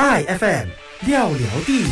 iFM 廖聊地名，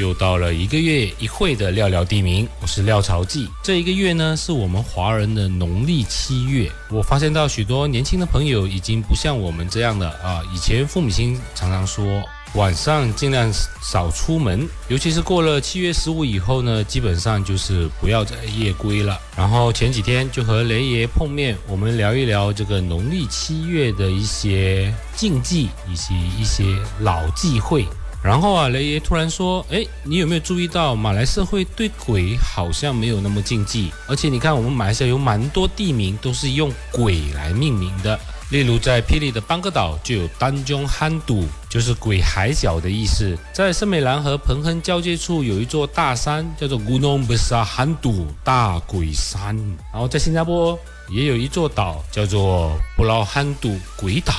又到了一个月一会的廖聊地名，我是廖朝记。这一个月呢，是我们华人的农历七月。我发现到许多年轻的朋友已经不像我们这样的啊，以前父母亲常常说。晚上尽量少出门，尤其是过了七月十五以后呢，基本上就是不要再夜归了。然后前几天就和雷爷碰面，我们聊一聊这个农历七月的一些禁忌以及一些老忌讳。然后啊，雷爷突然说：“哎，你有没有注意到马来社会对鬼好像没有那么禁忌？而且你看，我们马来西亚有蛮多地名都是用鬼来命名的。”例如，在霹雳的邦格岛就有丹中憨堵，就是鬼海角的意思。在圣美兰和彭亨交界处有一座大山，叫做 Gunung Besar Hantu 大鬼山。然后在新加坡也有一座岛，叫做布劳憨堵鬼岛。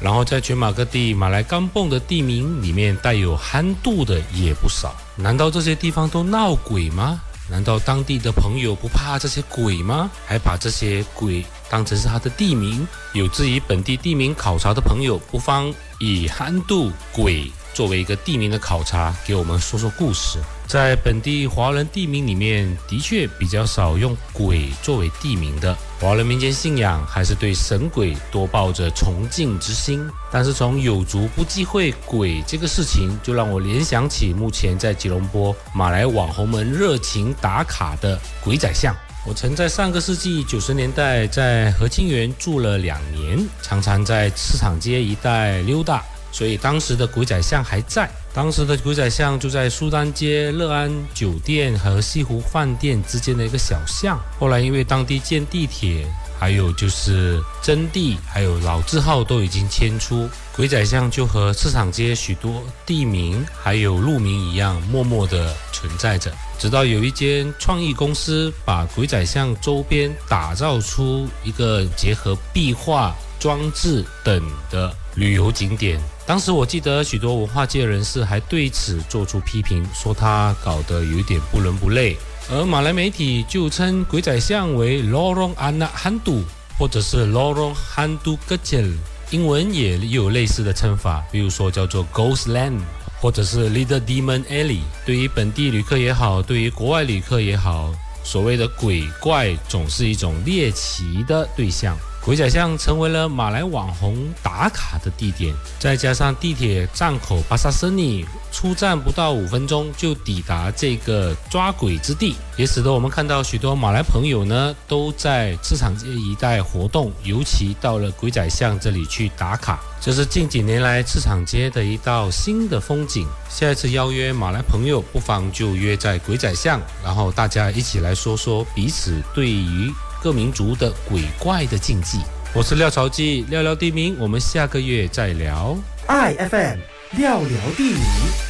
然后在全马各地马来甘蹦的地名里面带有憨度的也不少。难道这些地方都闹鬼吗？难道当地的朋友不怕这些鬼吗？还把这些鬼当成是他的地名？有质疑本地地名考察的朋友，不妨以憨度鬼作为一个地名的考察，给我们说说故事。在本地华人地名里面，的确比较少用鬼作为地名的。华人民间信仰还是对神鬼多抱着崇敬之心。但是从有族不忌讳鬼这个事情，就让我联想起目前在吉隆坡马来网红们热情打卡的鬼仔巷。我曾在上个世纪九十年代在和清园住了两年，常常在市场街一带溜达。所以当时的鬼仔巷还在，当时的鬼仔巷就在苏丹街乐安酒店和西湖饭店之间的一个小巷。后来因为当地建地铁，还有就是征地，还有老字号都已经迁出，鬼仔巷就和市场街许多地名还有路名一样，默默的存在着。直到有一间创意公司把鬼仔巷周边打造出一个结合壁画、装置等的旅游景点。当时我记得许多文化界人士还对此做出批评，说他搞得有点不伦不类。而马来媒体就称鬼仔巷为 Lorong Anak Handu，或者是 Lorong Handu Kechil。英文也有类似的称法，比如说叫做 Ghost Land，或者是 Little Demon Alley。对于本地旅客也好，对于国外旅客也好，所谓的鬼怪总是一种猎奇的对象。鬼仔巷成为了马来网红打卡的地点，再加上地铁站口巴萨森尼出站不到五分钟就抵达这个抓鬼之地，也使得我们看到许多马来朋友呢都在市场街一带活动，尤其到了鬼仔巷这里去打卡，这是近几年来市场街的一道新的风景。下一次邀约马来朋友，不妨就约在鬼仔巷，然后大家一起来说说彼此对于。各民族的鬼怪的禁忌。我是廖朝记，廖聊地名，我们下个月再聊。I F M 廖聊地名。